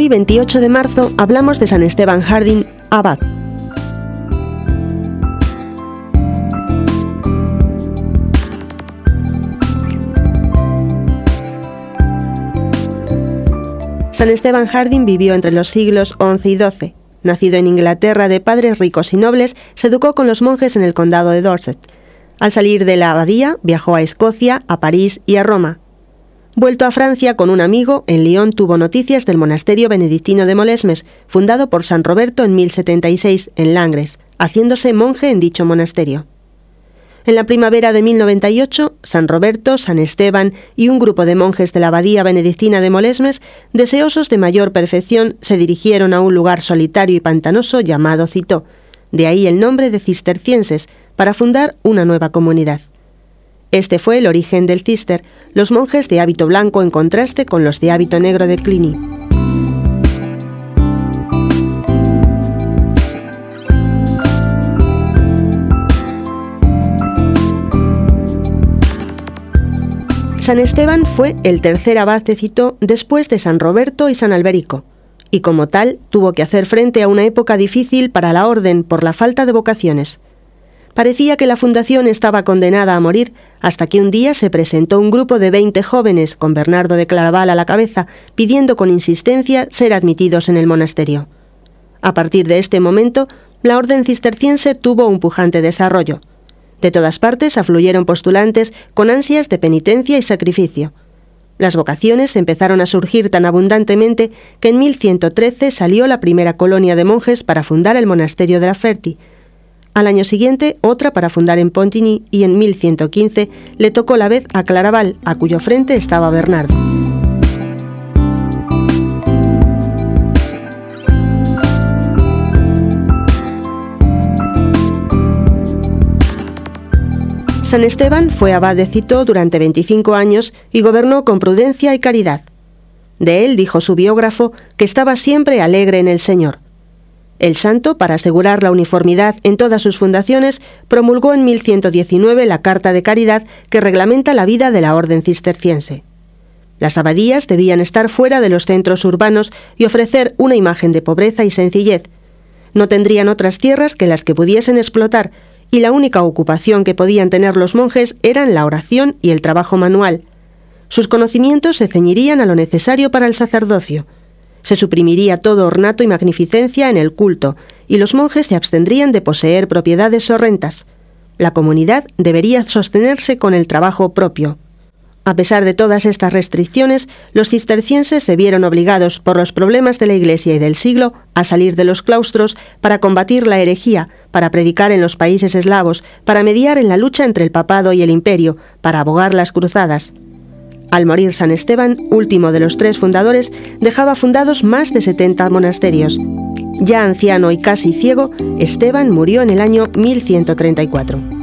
Hoy, 28 de marzo, hablamos de San Esteban Harding, abad. San Esteban Harding vivió entre los siglos XI y XII. Nacido en Inglaterra de padres ricos y nobles, se educó con los monjes en el condado de Dorset. Al salir de la abadía, viajó a Escocia, a París y a Roma. Vuelto a Francia con un amigo, en Lyon tuvo noticias del monasterio benedictino de Molesmes, fundado por San Roberto en 1076 en Langres, haciéndose monje en dicho monasterio. En la primavera de 1098, San Roberto, San Esteban y un grupo de monjes de la abadía benedictina de Molesmes, deseosos de mayor perfección, se dirigieron a un lugar solitario y pantanoso llamado Citó, de ahí el nombre de cistercienses, para fundar una nueva comunidad. Este fue el origen del cister, los monjes de hábito blanco en contraste con los de hábito negro de Cluny. San Esteban fue el tercer abad de Citó después de San Roberto y San Alberico, y como tal tuvo que hacer frente a una época difícil para la orden por la falta de vocaciones. Parecía que la fundación estaba condenada a morir hasta que un día se presentó un grupo de 20 jóvenes con Bernardo de Claraval a la cabeza pidiendo con insistencia ser admitidos en el monasterio. A partir de este momento, la orden cisterciense tuvo un pujante desarrollo. De todas partes afluyeron postulantes con ansias de penitencia y sacrificio. Las vocaciones empezaron a surgir tan abundantemente que en 1113 salió la primera colonia de monjes para fundar el monasterio de la Ferti. Al año siguiente, otra para fundar en Pontigny y en 1115 le tocó la vez a Claraval, a cuyo frente estaba Bernardo. San Esteban fue abad de Cito durante 25 años y gobernó con prudencia y caridad. De él dijo su biógrafo que estaba siempre alegre en el Señor. El santo, para asegurar la uniformidad en todas sus fundaciones, promulgó en 1119 la Carta de Caridad que reglamenta la vida de la orden cisterciense. Las abadías debían estar fuera de los centros urbanos y ofrecer una imagen de pobreza y sencillez. No tendrían otras tierras que las que pudiesen explotar y la única ocupación que podían tener los monjes eran la oración y el trabajo manual. Sus conocimientos se ceñirían a lo necesario para el sacerdocio. Se suprimiría todo ornato y magnificencia en el culto, y los monjes se abstendrían de poseer propiedades o rentas. La comunidad debería sostenerse con el trabajo propio. A pesar de todas estas restricciones, los cistercienses se vieron obligados por los problemas de la Iglesia y del siglo a salir de los claustros para combatir la herejía, para predicar en los países eslavos, para mediar en la lucha entre el papado y el imperio, para abogar las cruzadas. Al morir San Esteban, último de los tres fundadores, dejaba fundados más de 70 monasterios. Ya anciano y casi ciego, Esteban murió en el año 1134.